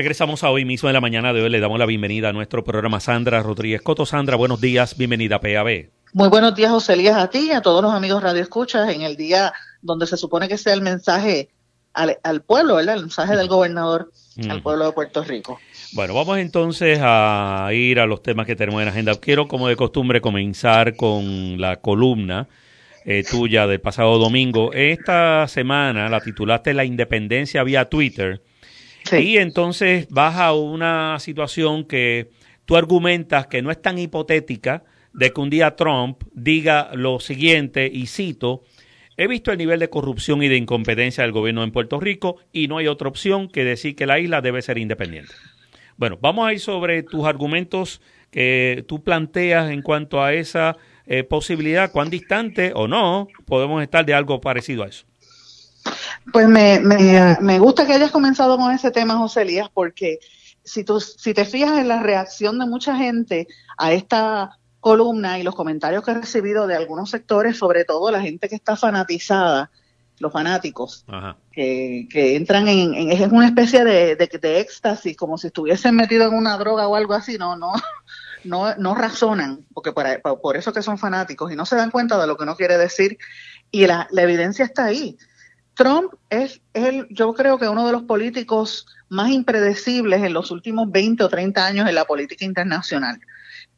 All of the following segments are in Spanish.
Regresamos a hoy mismo en la mañana de hoy. Le damos la bienvenida a nuestro programa Sandra Rodríguez Coto. Sandra, buenos días, bienvenida a PAB. Muy buenos días, José Elías, a ti y a todos los amigos Radio Escuchas en el día donde se supone que sea el mensaje al, pueblo, ¿verdad? El mensaje del gobernador al pueblo de Puerto Rico. Bueno, vamos entonces a ir a los temas que tenemos en agenda. Quiero, como de costumbre, comenzar con la columna eh, tuya del pasado domingo. Esta semana la titulaste La Independencia vía Twitter. Y entonces vas a una situación que tú argumentas que no es tan hipotética de que un día Trump diga lo siguiente, y cito, he visto el nivel de corrupción y de incompetencia del gobierno en Puerto Rico y no hay otra opción que decir que la isla debe ser independiente. Bueno, vamos a ir sobre tus argumentos que tú planteas en cuanto a esa eh, posibilidad, cuán distante o no podemos estar de algo parecido a eso. Pues me, me, me, gusta que hayas comenzado con ese tema, José Elías, porque si, tú, si te fijas en la reacción de mucha gente a esta columna y los comentarios que he recibido de algunos sectores, sobre todo la gente que está fanatizada, los fanáticos, que, que, entran en, es una especie de, de, éxtasis, como si estuviesen metidos en una droga o algo así, no, no, no, no razonan, porque por, por eso que son fanáticos y no se dan cuenta de lo que uno quiere decir y la, la evidencia está ahí. Trump es, el, yo creo que uno de los políticos más impredecibles en los últimos 20 o 30 años en la política internacional.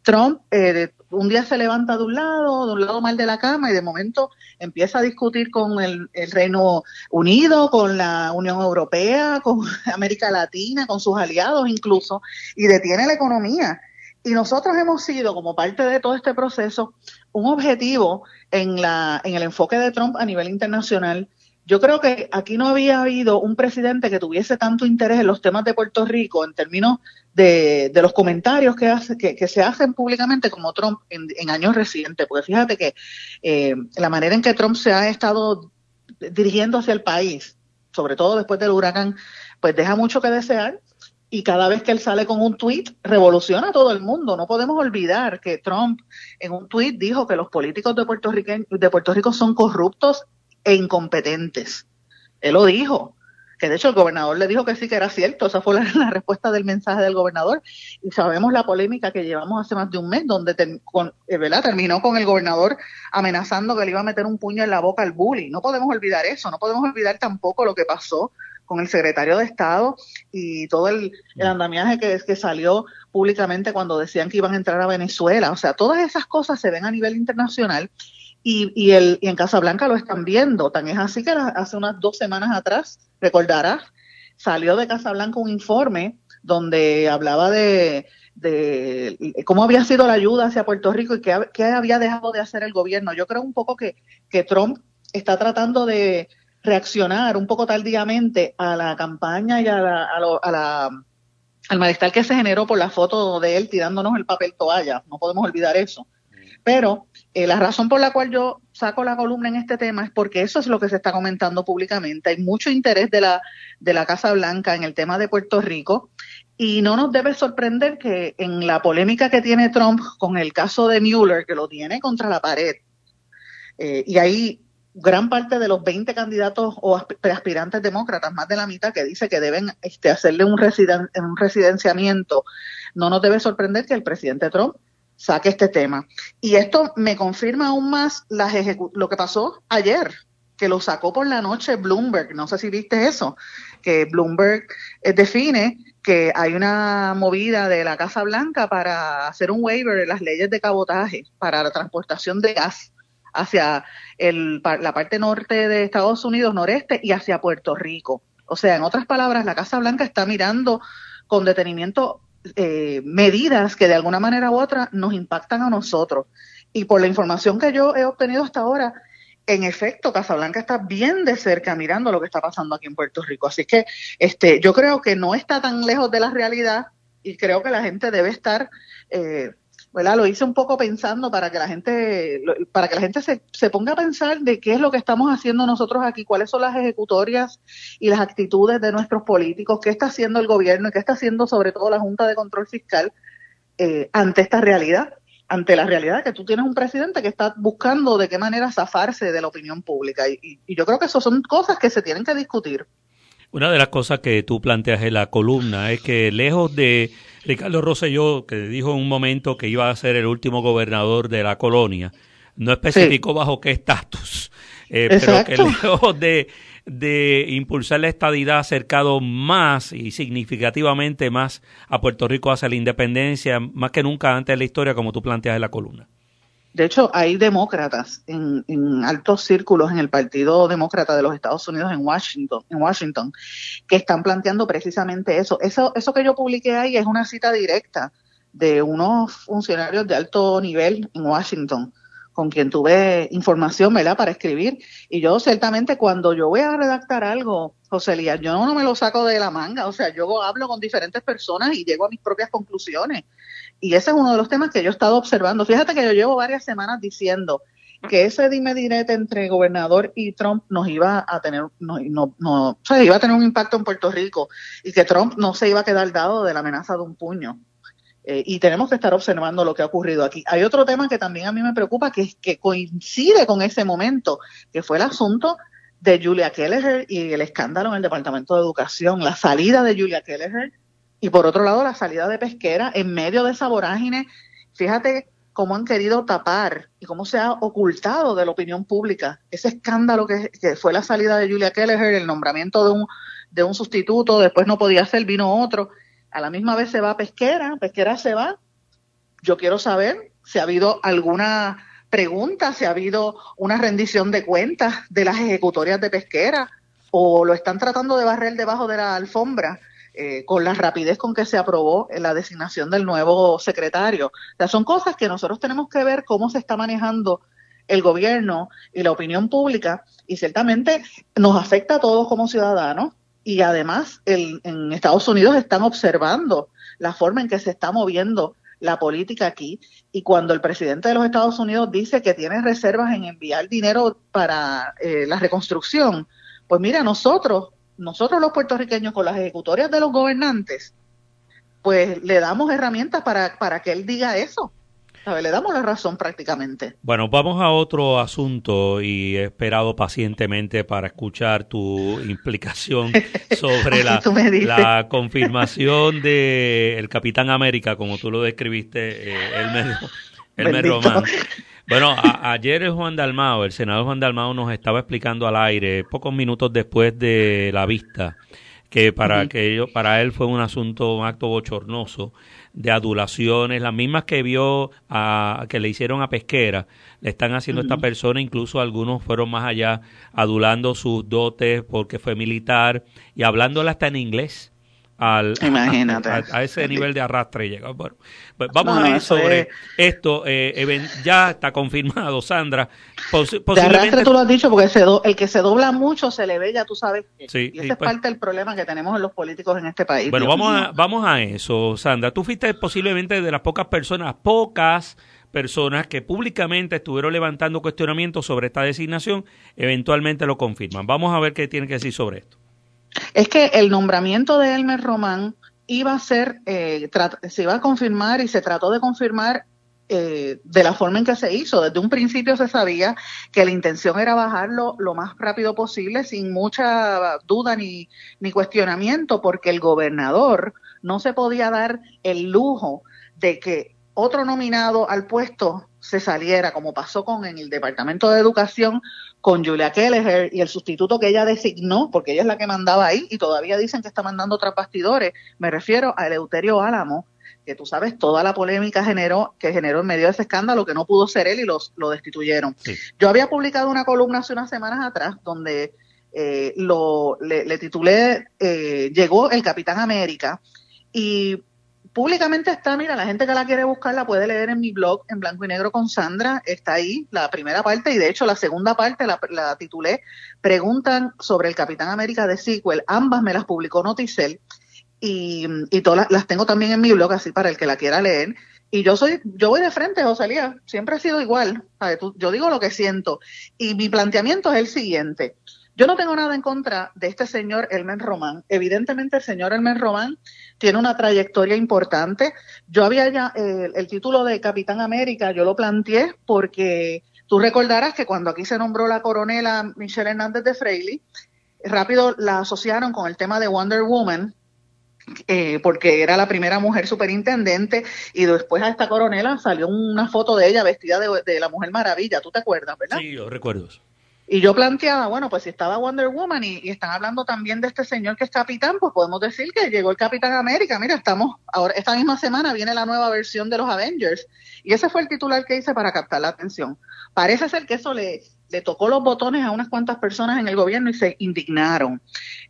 Trump eh, un día se levanta de un lado, de un lado mal de la cama y de momento empieza a discutir con el, Reino Unido, con la Unión Europea, con América Latina, con sus aliados incluso, y detiene la economía. Y nosotros hemos sido, como parte de todo este proceso, un objetivo en, la, en el enfoque de Trump a nivel internacional yo creo que aquí no había habido un presidente que tuviese tanto interés en los temas de Puerto Rico en términos de, de los comentarios que, hace, que, se hacen públicamente como Trump en, años recientes. Porque fíjate que eh, la manera en que Trump se ha estado dirigiendo hacia el país, sobre todo después del huracán, pues deja mucho que desear. Y cada vez que él sale con un tuit, revoluciona a todo el mundo. No podemos olvidar que Trump en un tuit dijo que los políticos de Puerto, Rico, de Puerto Rico son corruptos e incompetentes. Él lo dijo, que de hecho el gobernador le dijo que sí que era cierto, esa fue la, respuesta del mensaje del gobernador, y sabemos la polémica que llevamos hace más de un mes, donde eh, ¿verdad? terminó con el gobernador amenazando que le iba a meter un puño en la boca al bully. No podemos olvidar eso, no podemos olvidar tampoco lo que pasó con el secretario de Estado y todo el, andamiaje que, que salió públicamente cuando decían que iban a entrar a Venezuela. O sea, todas esas cosas se ven a nivel internacional y, y, el, y en Casablanca lo están viendo. Tan es así que hace unas dos semanas atrás, recordarás, salió de Casablanca un informe donde hablaba de, de cómo había sido la ayuda hacia Puerto Rico y qué, qué, había dejado de hacer el gobierno. Yo creo un poco que, que Trump está tratando de reaccionar un poco tardíamente a la campaña y a la, a, la, al malestar que se generó por la foto de él tirándonos el papel toalla. No podemos olvidar eso. Pero eh, la razón por la cual yo saco la columna en este tema es porque eso es lo que se está comentando públicamente. Hay mucho interés de la, de la Casa Blanca en el tema de Puerto Rico y no nos debe sorprender que en la polémica que tiene Trump con el caso de Mueller, que lo tiene contra la pared, eh, y hay gran parte de los 20 candidatos o aspirantes demócratas, más de la mitad, que dice que deben este, hacerle un, residen un residenciamiento, no nos debe sorprender que el presidente Trump saque este tema. Y esto me confirma aún más las lo que pasó ayer, que lo sacó por la noche Bloomberg. No sé si viste eso, que Bloomberg eh, define que hay una movida de la Casa Blanca para hacer un waiver de las leyes de cabotaje para la transportación de gas hacia el, la parte norte de Estados Unidos, noreste, y hacia Puerto Rico. O sea, en otras palabras, la Casa Blanca está mirando con detenimiento eh, medidas que de alguna manera u otra nos impactan a nosotros. Y por la información que yo he obtenido hasta ahora, en efecto, Casablanca está bien de cerca mirando lo que está pasando aquí en Puerto Rico. Así que este, yo creo que no está tan lejos de la realidad y creo que la gente debe estar eh, lo hice un poco pensando para que la gente, para que la gente se, se ponga a pensar de qué es lo que estamos haciendo nosotros aquí, cuáles son las ejecutorias y las actitudes de nuestros políticos, qué está haciendo el gobierno y qué está haciendo sobre todo la Junta de Control Fiscal eh, ante esta realidad, ante la realidad que tú tienes un presidente que está buscando de qué manera zafarse de la opinión pública. Y, y yo creo que eso son cosas que se tienen que discutir. Una de las cosas que tú planteas en la columna es que lejos de Ricardo Rosselló, que dijo en un momento que iba a ser el último gobernador de la colonia, no especificó bajo qué estatus, eh, pero que lejos de, de impulsar la estadidad acercado más y significativamente más a Puerto Rico hacia la independencia, más que nunca antes de la historia, como tú planteas en la columna. De hecho, hay demócratas en, altos círculos en el Partido Demócrata de los Estados Unidos en Washington, en Washington, que están planteando precisamente eso. Eso, eso que yo publiqué ahí es una cita directa de unos funcionarios de alto nivel en Washington con quien tuve información, ¿verdad?, para escribir. Y yo ciertamente cuando yo voy a redactar algo, José Elías, yo no me lo saco de la manga, o sea, yo hablo con diferentes personas y llego a mis propias conclusiones. Y ese es uno de los temas que yo he estado observando. Fíjate que yo llevo varias semanas diciendo que ese dime direte entre gobernador y Trump nos iba a tener, no, no, no, o sea, iba a tener un impacto en Puerto Rico y que Trump no se iba a quedar dado de la amenaza de un puño. Eh, y tenemos que estar observando lo que ha ocurrido aquí. Hay otro tema que también a mí me preocupa, que, que coincide con ese momento, que fue el asunto de Julia Kelleher y el escándalo en el Departamento de Educación, la salida de Julia Kelleher y por otro lado la salida de Pesquera en medio de esa vorágine. Fíjate cómo han querido tapar y cómo se ha ocultado de la opinión pública ese escándalo que, fue la salida de Julia Kelleher, el nombramiento de un, de un sustituto, después no podía ser, vino otro a la misma vez se va a Pesquera, Pesquera se va. Yo quiero saber si ha habido alguna pregunta, si ha habido una rendición de cuentas de las ejecutorias de Pesquera o lo están tratando de barrer debajo de la alfombra eh, con la rapidez con que se aprobó la designación del nuevo secretario. O sea, son cosas que nosotros tenemos que ver cómo se está manejando el gobierno y la opinión pública y ciertamente nos afecta a todos como ciudadanos y además en Estados Unidos están observando la forma en que se está moviendo la política aquí y cuando el presidente de los Estados Unidos dice que tiene reservas en enviar dinero para eh, la reconstrucción, pues mira, nosotros, nosotros los puertorriqueños con las ejecutorias de los gobernantes, pues le damos herramientas para, para que él diga eso. Le damos la razón prácticamente. Bueno, vamos a otro asunto y he esperado pacientemente para escuchar tu implicación sobre la, la, confirmación de el Capitán América, como tú lo describiste, eh, Elmer, Román. Bueno, ayer Juan Dalmao, el senador Juan Dalmao nos estaba explicando al aire, pocos minutos después de la vista, que para, que para él fue un asunto, un acto bochornoso de adulaciones, las mismas que vio a, que le hicieron a Pesquera, le están haciendo a esta persona, incluso algunos fueron más allá, adulando sus dotes porque fue militar y hablándole hasta en inglés. Al, A, ese nivel de arrastre llega. Bueno, pues vamos a ir sobre esto. Eh, ya está confirmado, Sandra. de arrastre tú lo has dicho porque el que se dobla mucho se le ve, ya tú sabes. y ese es pues parte del problema que tenemos en los políticos en este país. Bueno, vamos a, vamos a eso, Sandra. Tú fuiste posiblemente de las pocas personas, pocas personas que públicamente estuvieron levantando cuestionamientos sobre esta designación, eventualmente lo confirman. Vamos a ver qué tienen que decir sobre esto es que el nombramiento de Elmer Román iba a ser, eh, se iba a confirmar y se trató de confirmar eh, de la forma en que se hizo. Desde un principio se sabía que la intención era bajarlo lo más rápido posible, sin mucha duda ni, ni cuestionamiento, porque el gobernador no se podía dar el lujo de que otro nominado al puesto se saliera, como pasó con en el Departamento de Educación, con Julia Kelleher y el sustituto que ella designó, porque ella es la que mandaba ahí, y todavía dicen que está mandando otros bastidores. Me refiero a Eleuterio Álamo, que tú sabes toda la polémica generó, que generó en medio de ese escándalo, que no pudo ser él y los, lo destituyeron. Yo había publicado una columna hace unas semanas atrás donde eh, lo, le, titulé eh, Llegó el Capitán América y públicamente está, mira, la gente que la quiere buscar la puede leer en mi blog en blanco y negro con Sandra, está ahí la primera parte y de hecho la segunda parte la, titulé Preguntan sobre el Capitán América de sequel, ambas me las publicó Noticel y, y todas las, tengo también en mi blog así para el que la quiera leer. Y yo soy, yo voy de frente, Josalía, siempre ha sido igual, yo digo lo que siento y mi planteamiento es el siguiente. Yo no tengo nada en contra de este señor Elmer Román. Evidentemente el señor Elmer Román tiene una trayectoria importante. Yo había ya eh, el título de Capitán América, yo lo planteé porque tú recordarás que cuando aquí se nombró la coronela Michelle Hernández de Freilly, rápido la asociaron con el tema de Wonder Woman, eh, porque era la primera mujer superintendente y después a esta coronela salió una foto de ella vestida de, la Mujer Maravilla, ¿tú te acuerdas, verdad? Sí, yo recuerdo Y yo planteaba, bueno, pues si estaba Wonder Woman y, están hablando también de este señor que es capitán, pues podemos decir que llegó el Capitán América. Mira, estamos, ahora esta misma semana viene la nueva versión de los Avengers. Y ese fue el titular que hice para captar la atención. Parece ser que eso le, le tocó los botones a unas cuantas personas en el gobierno y se indignaron.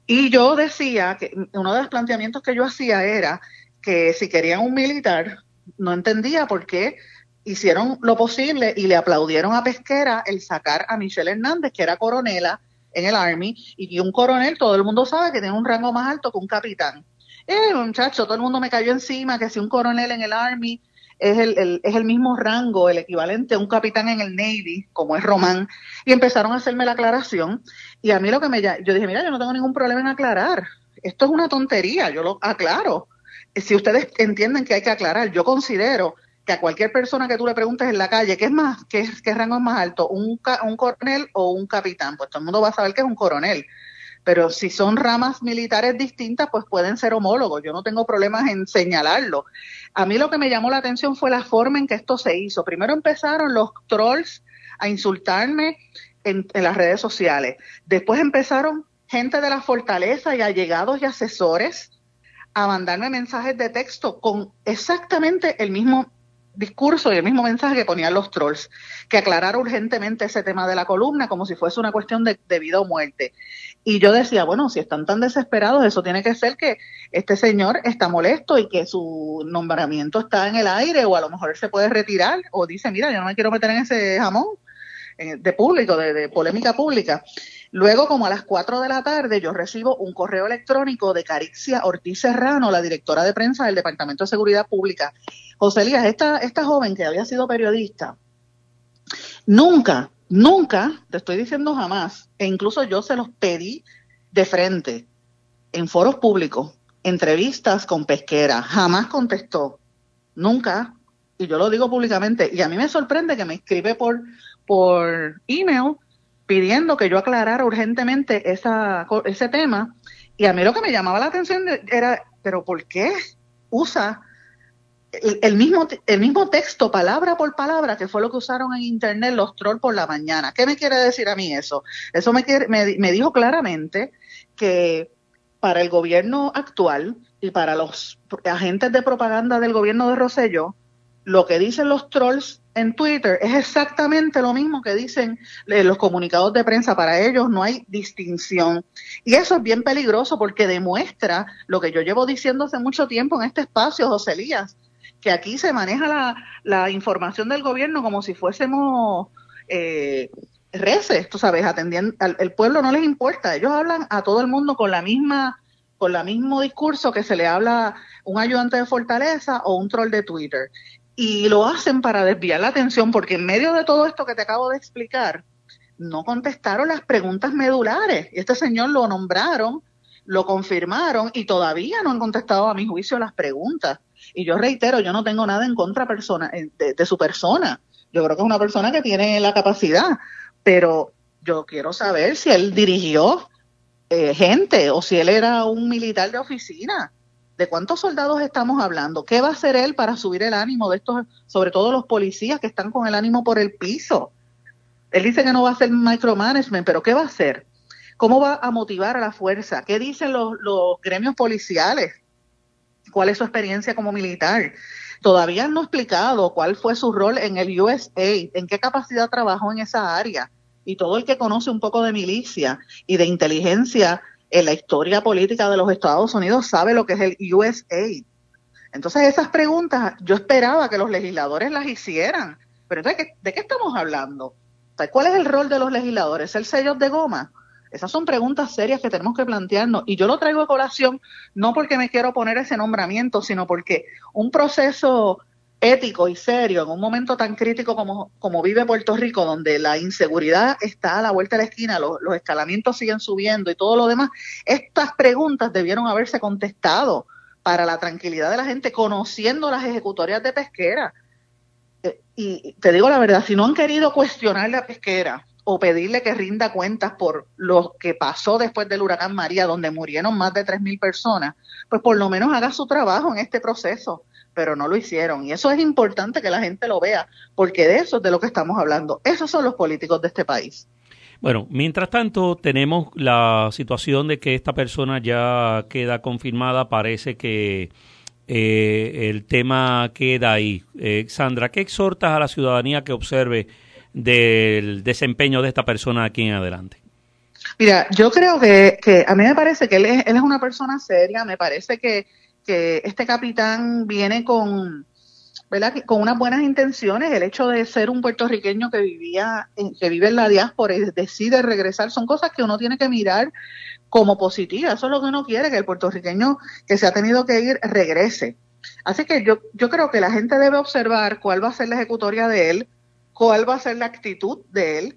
Y yo decía que uno de los planteamientos que yo hacía era que si querían un militar, no entendía por qué hicieron lo posible y le aplaudieron a Pesquera el sacar a Michelle Hernández, que era coronela en el Army, y un coronel, todo el mundo sabe que tiene un rango más alto que un capitán. Eh, muchacho, todo el mundo me cayó encima que si un coronel en el Army es el, es el mismo rango, el equivalente a un capitán en el Navy, como es Román, y empezaron a hacerme la aclaración. Y a mí lo que me... Yo dije, mira, yo no tengo ningún problema en aclarar. Esto es una tontería, yo lo aclaro. Si ustedes entienden que hay que aclarar, yo considero que a cualquier persona que tú le preguntes en la calle, ¿qué es más? ¿Qué, qué rango es más alto? ¿Un, ¿Un coronel o un capitán? Pues todo el mundo va a saber que es un coronel pero si son ramas militares distintas, pues pueden ser homólogos. Yo no tengo problemas en señalarlo. A mí lo que me llamó la atención fue la forma en que esto se hizo. Primero empezaron los trolls a insultarme en, las redes sociales. Después empezaron gente de la fortaleza y allegados y asesores a mandarme mensajes de texto con exactamente el mismo discurso y el mismo mensaje que ponían los trolls, que aclarara urgentemente ese tema de la columna como si fuese una cuestión de, vida o muerte. Y yo decía, bueno, si están tan desesperados, eso tiene que ser que este señor está molesto y que su nombramiento está en el aire o a lo mejor se puede retirar o dice, mira, yo no me quiero meter en ese jamón de público, de polémica pública. Luego, como a las 4 de la tarde, yo recibo un correo electrónico de Carixia Ortiz Serrano, la directora de prensa del Departamento de Seguridad Pública. José Elías, esta, esta joven que había sido periodista, nunca, nunca, te estoy diciendo jamás, e incluso yo se los pedí de frente, en foros públicos, entrevistas con pesquera, jamás contestó, nunca, y yo lo digo públicamente, y a mí me sorprende que me escribe por, por email pidiendo que yo aclarara urgentemente esa, ese tema. Y a mí lo que me llamaba la atención era, pero ¿por qué usa el, mismo, el mismo texto, palabra por palabra, que fue lo que usaron en Internet los trolls por la mañana? ¿Qué me quiere decir a mí eso? Eso me, me, me dijo claramente que para el gobierno actual y para los agentes de propaganda del gobierno de Rosselló, lo que dicen los trolls en Twitter es exactamente lo mismo que dicen eh, los comunicados de prensa. Para ellos no hay distinción. Y eso es bien peligroso porque demuestra lo que yo llevo diciendo hace mucho tiempo en este espacio, José Elías, que aquí se maneja la, información del gobierno como si fuésemos eh, reces, tú sabes, atendiendo, al pueblo no les importa. Ellos hablan a todo el mundo con la misma con el mismo discurso que se le habla un ayudante de Fortaleza o un troll de Twitter y lo hacen para desviar la atención porque en medio de todo esto que te acabo de explicar, no contestaron las preguntas medulares. Este señor lo nombraron, lo confirmaron y todavía no han contestado a mi juicio las preguntas. Y yo reitero, yo no tengo nada en contra persona, eh, de, su persona. Yo creo que es una persona que tiene la capacidad, pero yo quiero saber si él dirigió eh, gente o si él era un militar de oficina ¿De cuántos soldados estamos hablando? ¿Qué va a hacer él para subir el ánimo de estos, sobre todo los policías que están con el ánimo por el piso? Él dice que no va a hacer micromanagement, pero ¿qué va a hacer? ¿Cómo va a motivar a la fuerza? ¿Qué dicen los, gremios policiales? ¿Cuál es su experiencia como militar? Todavía no ha explicado cuál fue su rol en el USA, en qué capacidad trabajó en esa área. Y todo el que conoce un poco de milicia y de inteligencia en la historia política de los Estados Unidos sabe lo que es el USA. Entonces esas preguntas yo esperaba que los legisladores las hicieran. Pero entonces, ¿de qué estamos hablando? ¿Cuál es el rol de los legisladores? ¿El sello de goma? Esas son preguntas serias que tenemos que plantearnos. Y yo lo traigo a colación no porque me quiero poner ese nombramiento, sino porque un proceso ético y serio en un momento tan crítico como, como vive Puerto Rico, donde la inseguridad está a la vuelta de la esquina, los, escalamientos siguen subiendo y todo lo demás, estas preguntas debieron haberse contestado para la tranquilidad de la gente, conociendo las ejecutorias de pesquera. Eh, y te digo la verdad, si no han querido cuestionar la pesquera o pedirle que rinda cuentas por lo que pasó después del huracán María, donde murieron más de 3.000 personas, pues por lo menos haga su trabajo en este proceso, pero no lo hicieron. Y eso es importante que la gente lo vea, porque de eso es de lo que estamos hablando. Esos son los políticos de este país. Bueno, mientras tanto tenemos la situación de que esta persona ya queda confirmada, parece que eh, el tema queda ahí. Eh, Sandra, ¿qué exhortas a la ciudadanía que observe del desempeño de esta persona aquí en adelante? Mira, yo creo que, a mí me parece que él es, él es una persona seria, me parece que, que este capitán viene con, ¿verdad? con unas buenas intenciones, el hecho de ser un puertorriqueño que vivía, que vive en la diáspora y decide regresar, son cosas que uno tiene que mirar como positivas, eso es lo que uno quiere, que el puertorriqueño que se ha tenido que ir regrese. Así que yo, yo creo que la gente debe observar cuál va a ser la ejecutoria de él, cuál va a ser la actitud de él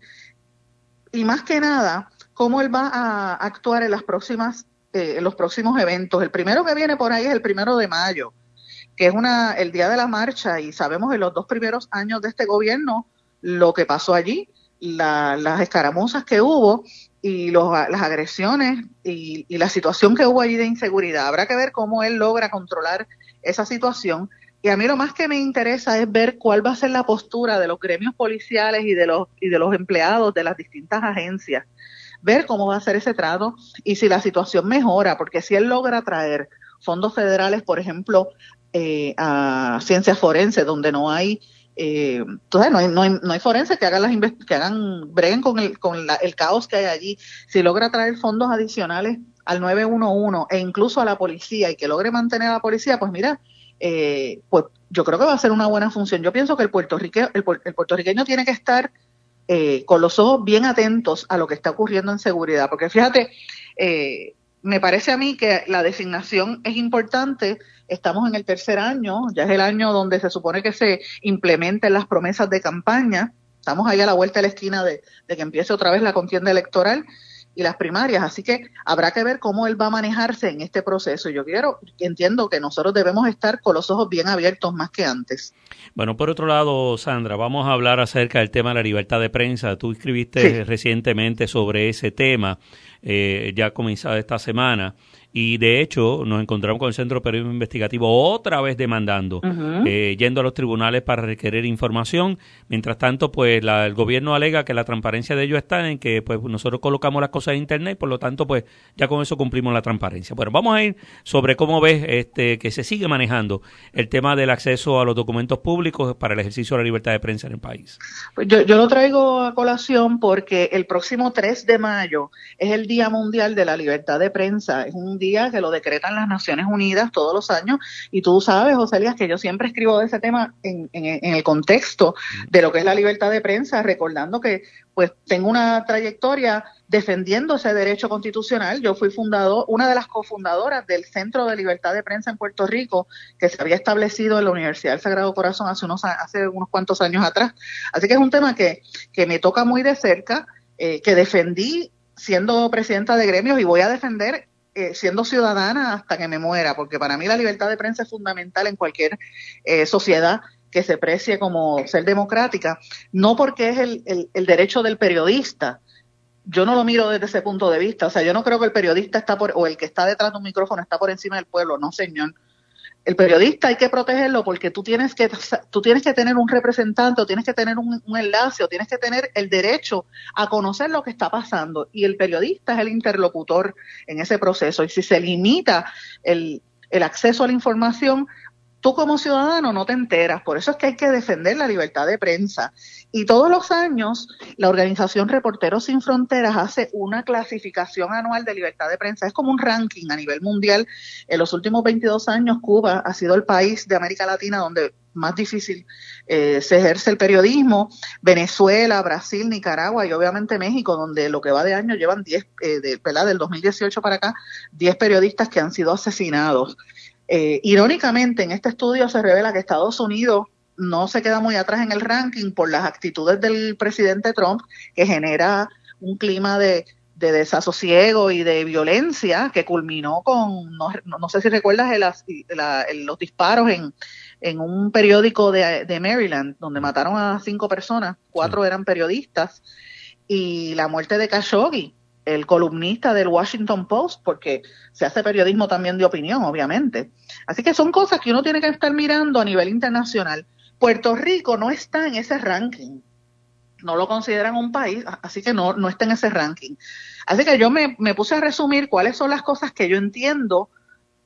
y más que nada, cómo él va a actuar en las próximas, eh, los próximos eventos. El primero que viene por ahí es el primero de mayo, que es una, el día de la marcha y sabemos en los dos primeros años de este gobierno lo que pasó allí, las escaramuzas que hubo y los, las agresiones y, y la situación que hubo allí de inseguridad. Habrá que ver cómo él logra controlar esa situación y a mí lo más que me interesa es ver cuál va a ser la postura de los gremios policiales y de los, y de los empleados de las distintas agencias. Ver cómo va a ser ese trato y si la situación mejora, porque si él logra traer fondos federales, por ejemplo, eh, a ciencias forenses, donde no hay eh, entonces no hay, no hay, no hay forenses que hagan las que hagan breguen con el con el caos que hay allí si logra traer fondos adicionales al 911 e incluso a la policía y que logre mantener a la policía pues mira eh, pues yo creo que va a ser una buena función. Yo pienso que el puertorriqueño, el, puertorriqueño tiene que estar eh, con los ojos bien atentos a lo que está ocurriendo en seguridad, porque fíjate, eh, me parece a mí que la designación es importante. Estamos en el tercer año, ya es el año donde se supone que se implementen las promesas de campaña. Estamos ahí a la vuelta de la esquina de que empiece otra vez la contienda electoral y las primarias. Así que habrá que ver cómo él va a manejarse en este proceso. Yo quiero, entiendo que nosotros debemos estar con los ojos bien abiertos más que antes. Bueno, por otro lado, Sandra, vamos a hablar acerca del tema de la libertad de prensa. Tú escribiste recientemente sobre ese tema, eh, ya comenzado esta semana y de hecho nos encontramos con el Centro Periodismo Investigativo otra vez demandando, eh, yendo a los tribunales para requerir información. Mientras tanto, pues el gobierno alega que la transparencia de ellos está en que pues nosotros colocamos las cosas en Internet, por lo tanto, pues ya con eso cumplimos la transparencia. Bueno, vamos a ir sobre cómo ves este, que se sigue manejando el tema del acceso a los documentos públicos para el ejercicio de la libertad de prensa en el país. Pues yo, yo lo traigo a colación porque el próximo 3 de mayo es el Día Mundial de la Libertad de Prensa. Es un que lo decretan las Naciones Unidas todos los años y tú sabes, José Elías, que yo siempre escribo de ese tema en, el contexto de lo que es la libertad de prensa, recordando que pues tengo una trayectoria defendiendo ese derecho constitucional. Yo fui fundador, una de las cofundadoras del Centro de Libertad de Prensa en Puerto Rico, que se había establecido en la Universidad del Sagrado Corazón hace unos, hace unos cuantos años atrás. Así que es un tema que, que me toca muy de cerca, eh, que defendí siendo presidenta de gremios y voy a defender eh, siendo ciudadana hasta que me muera, porque para mí la libertad de prensa es fundamental en cualquier eh, sociedad que se precie como ser democrática, no porque es el, el, el, derecho del periodista. Yo no lo miro desde ese punto de vista, o sea, yo no creo que el periodista está por, o el que está detrás de un micrófono está por encima del pueblo, no señor el periodista hay que protegerlo porque tú tienes que tú tienes que tener un representante o tienes que tener un, enlace o tienes que tener el derecho a conocer lo que está pasando. Y el periodista es el interlocutor en ese proceso. Y si se limita el, el acceso a la información tú como ciudadano no te enteras. Por eso es que hay que defender la libertad de prensa. Y todos los años la organización Reporteros Sin Fronteras hace una clasificación anual de libertad de prensa. Es como un ranking a nivel mundial. En los últimos 22 años Cuba ha sido el país de América Latina donde más difícil eh, se ejerce el periodismo, Venezuela, Brasil, Nicaragua y obviamente México, donde lo que va de año llevan 10, eh, de, del 2018 para acá, 10 periodistas que han sido asesinados. Eh, irónicamente, en este estudio se revela que Estados Unidos no se queda muy atrás en el ranking por las actitudes del presidente Trump, que genera un clima de, desasosiego y de violencia que culminó con, no, sé si recuerdas los disparos en, en un periódico de, Maryland, donde mataron a cinco personas, cuatro eran periodistas. y la muerte de Khashoggi, el columnista del Washington Post, porque se hace periodismo también de opinión, obviamente. Así que son cosas que uno tiene que estar mirando a nivel internacional. Puerto Rico no está en ese ranking. No lo consideran un país, así que no, no está en ese ranking. Así que yo me, me puse a resumir cuáles son las cosas que yo entiendo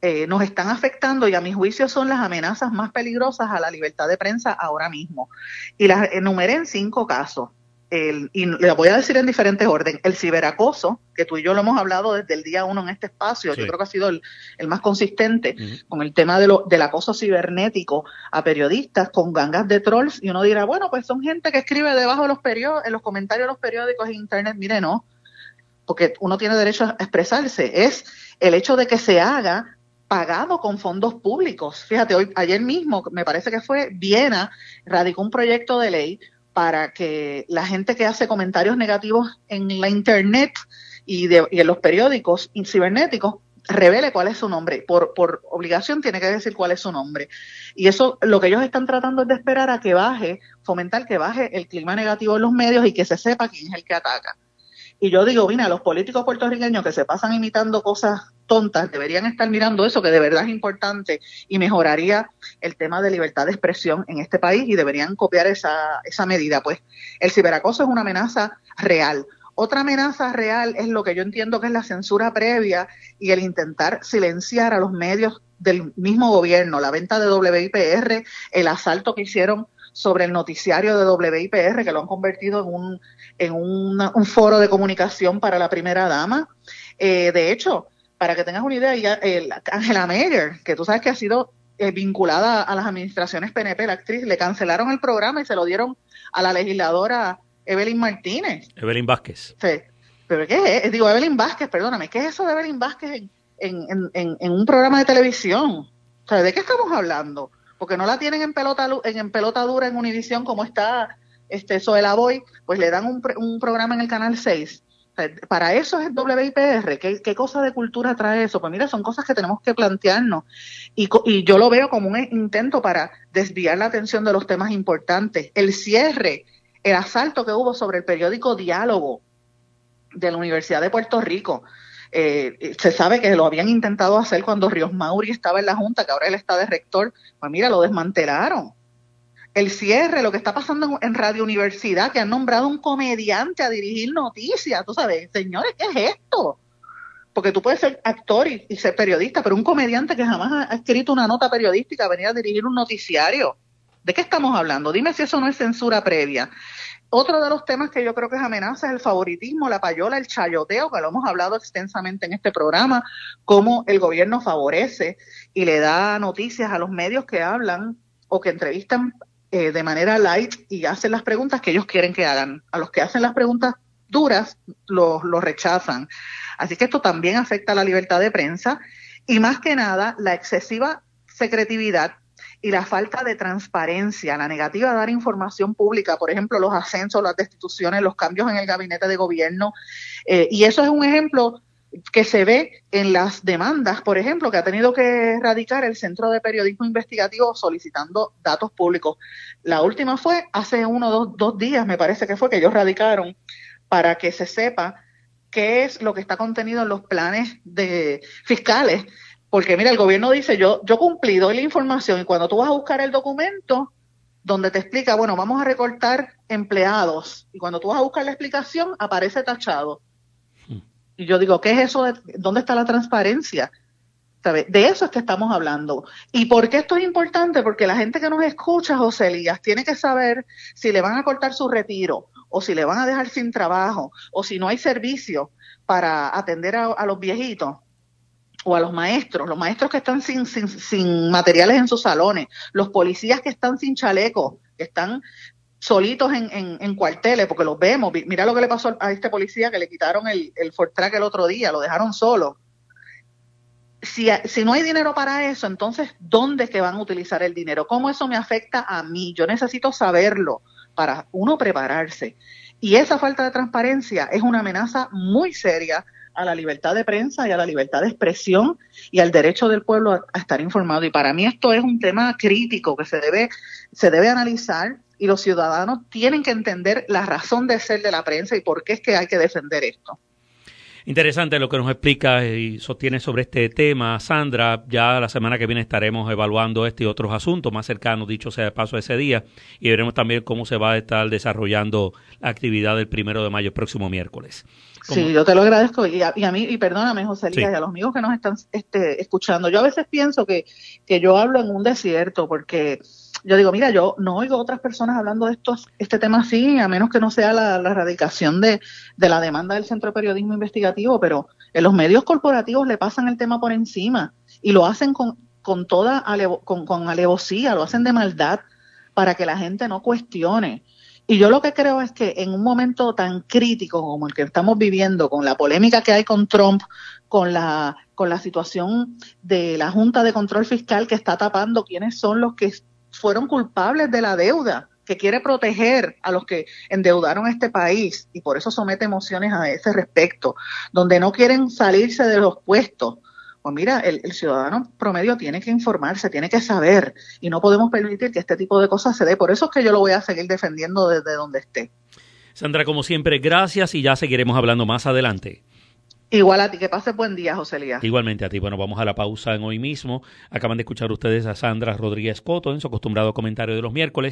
eh, nos están afectando y a mi juicio son las amenazas más peligrosas a la libertad de prensa ahora mismo. Y las enumeré en cinco casos. El, y le voy a decir en diferentes orden. El ciberacoso, que tú y yo lo hemos hablado desde el día uno en este espacio, yo creo que ha sido el, más consistente con el tema de lo, del acoso cibernético a periodistas con gangas de trolls. Y uno dirá, bueno, pues son gente que escribe debajo de los periódicos, en los comentarios de los periódicos en internet. Mire, no, porque uno tiene derecho a expresarse. Es el hecho de que se haga pagado con fondos públicos. Fíjate, hoy, ayer mismo, me parece que fue Viena, radicó un proyecto de ley para que la gente que hace comentarios negativos en la internet y, de, y en los periódicos cibernéticos revele cuál es su nombre. Por, por obligación tiene que decir cuál es su nombre. Y eso lo que ellos están tratando es de esperar a que baje, fomentar que baje el clima negativo en los medios y que se sepa quién es el que ataca. Y yo digo, mira, los políticos puertorriqueños que se pasan imitando cosas tontas deberían estar mirando eso que de verdad es importante y mejoraría el tema de libertad de expresión en este país y deberían copiar esa, esa medida. Pues el ciberacoso es una amenaza real. Otra amenaza real es lo que yo entiendo que es la censura previa y el intentar silenciar a los medios del mismo gobierno, la venta de WIPR, el asalto que hicieron sobre el noticiario de WIPR, que lo han convertido en un, en un foro de comunicación para la primera dama. Eh, de hecho, para que tengas una idea, el, Angela Meyer, que tú sabes que ha sido eh, vinculada a las administraciones PNP, la actriz, le cancelaron el programa y se lo dieron a la legisladora Evelyn Martínez. Evelyn Vázquez. Sí. ¿Pero qué es? Digo, Evelyn Vázquez, perdóname, ¿qué es eso de Evelyn Vázquez en, en, en, un programa de televisión? O sea, ¿de qué estamos hablando? Porque no la tienen en pelota, en, pelota dura en Univisión como está este la Boy, pues le dan un, un programa en el canal 6. para eso es WIPR. ¿Qué, ¿Qué, cosa de cultura trae eso? Pues mira, son cosas que tenemos que plantearnos. Y yo lo veo como un intento para desviar la atención de los temas importantes. El cierre, el asalto que hubo sobre el periódico Diálogo de la Universidad de Puerto Rico. Eh, se sabe que lo habían intentado hacer cuando Ríos Mauri estaba en la Junta, que ahora él está de rector. Pues mira, lo desmantelaron el cierre, lo que está pasando en, Radio Universidad, que han nombrado un comediante a dirigir noticias, tú sabes, señores, ¿qué es esto? Porque tú puedes ser actor y, ser periodista, pero un comediante que jamás ha escrito una nota periodística venir a dirigir un noticiario. ¿De qué estamos hablando? Dime si eso no es censura previa. Otro de los temas que yo creo que es amenaza es el favoritismo, la payola, el chayoteo, que lo hemos hablado extensamente en este programa, cómo el gobierno favorece y le da noticias a los medios que hablan o que entrevistan eh, de manera light y hacen las preguntas que ellos quieren que hagan. A los que hacen las preguntas duras, los lo rechazan. Así que esto también afecta a la libertad de prensa y más que nada la excesiva secretividad y la falta de transparencia, la negativa de dar información pública, por ejemplo, los ascensos, las destituciones, los cambios en el gabinete de gobierno. Eh, y eso es un ejemplo que se ve en las demandas, por ejemplo, que ha tenido que erradicar el Centro de Periodismo Investigativo solicitando datos públicos. La última fue hace uno o dos, dos días, me parece que fue, que ellos radicaron para que se sepa qué es lo que está contenido en los planes de fiscales. Porque mira, el gobierno dice, yo, yo cumplí, doy la información y cuando tú vas a buscar el documento donde te explica, bueno, vamos a recortar empleados y cuando tú vas a buscar la explicación aparece tachado y yo digo, ¿qué es eso? De, ¿Dónde está la transparencia? De eso es que estamos hablando. ¿Y por qué esto es importante? Porque la gente que nos escucha, José Elías, tiene que saber si le van a cortar su retiro, o si le van a dejar sin trabajo, o si no hay servicio para atender a, los viejitos o a los maestros, los maestros que están sin, sin, sin materiales en sus salones, los policías que están sin chalecos, que están solitos en, en, cuarteles, porque los vemos. Mira lo que le pasó a este policía que le quitaron el, el Ford Track el otro día, lo dejaron solo. Si, si no hay dinero para eso, entonces, ¿dónde es que van a utilizar el dinero? ¿Cómo eso me afecta a mí? Yo necesito saberlo para uno prepararse. Y esa falta de transparencia es una amenaza muy seria a la libertad de prensa y a la libertad de expresión y al derecho del pueblo a, estar informado. Y para mí esto es un tema crítico que se debe, se debe analizar y los ciudadanos tienen que entender la razón de ser de la prensa y por qué es que hay que defender esto. Interesante lo que nos explica y sostiene sobre este tema, Sandra. Ya la semana que viene estaremos evaluando este y otros asuntos más cercanos, dicho sea de paso ese día, y veremos también cómo se va a estar desarrollando la actividad del primero de mayo, próximo miércoles. Sí, yo te lo agradezco y a, mí, y perdóname, José Elías, y a los amigos que nos están este, escuchando. Yo a veces pienso que, que yo hablo en un desierto porque yo digo, mira, yo no oigo otras personas hablando de estos, este tema así, a menos que no sea la, radicación de, de, la demanda del Centro de Periodismo Investigativo, pero en los medios corporativos le pasan el tema por encima y lo hacen con, con toda con, con alevosía, lo hacen de maldad para que la gente no cuestione. Y yo lo que creo es que en un momento tan crítico como el que estamos viviendo, con la polémica que hay con Trump, con la, con la situación de la Junta de Control Fiscal que está tapando quiénes son los que fueron culpables de la deuda, que quiere proteger a los que endeudaron este país y por eso somete emociones a ese respecto, donde no quieren salirse de los puestos. Pues mira, el, ciudadano promedio tiene que informarse, tiene que saber y no podemos permitir que este tipo de cosas se dé. Por eso es que yo lo voy a seguir defendiendo desde donde esté. Sandra, como siempre, gracias y ya seguiremos hablando más adelante. Igual a ti, que pase buen día, José Lía. Igualmente a ti. Bueno, vamos a la pausa en hoy mismo. Acaban de escuchar ustedes a Sandra Rodríguez Coto en su acostumbrado comentario de los miércoles.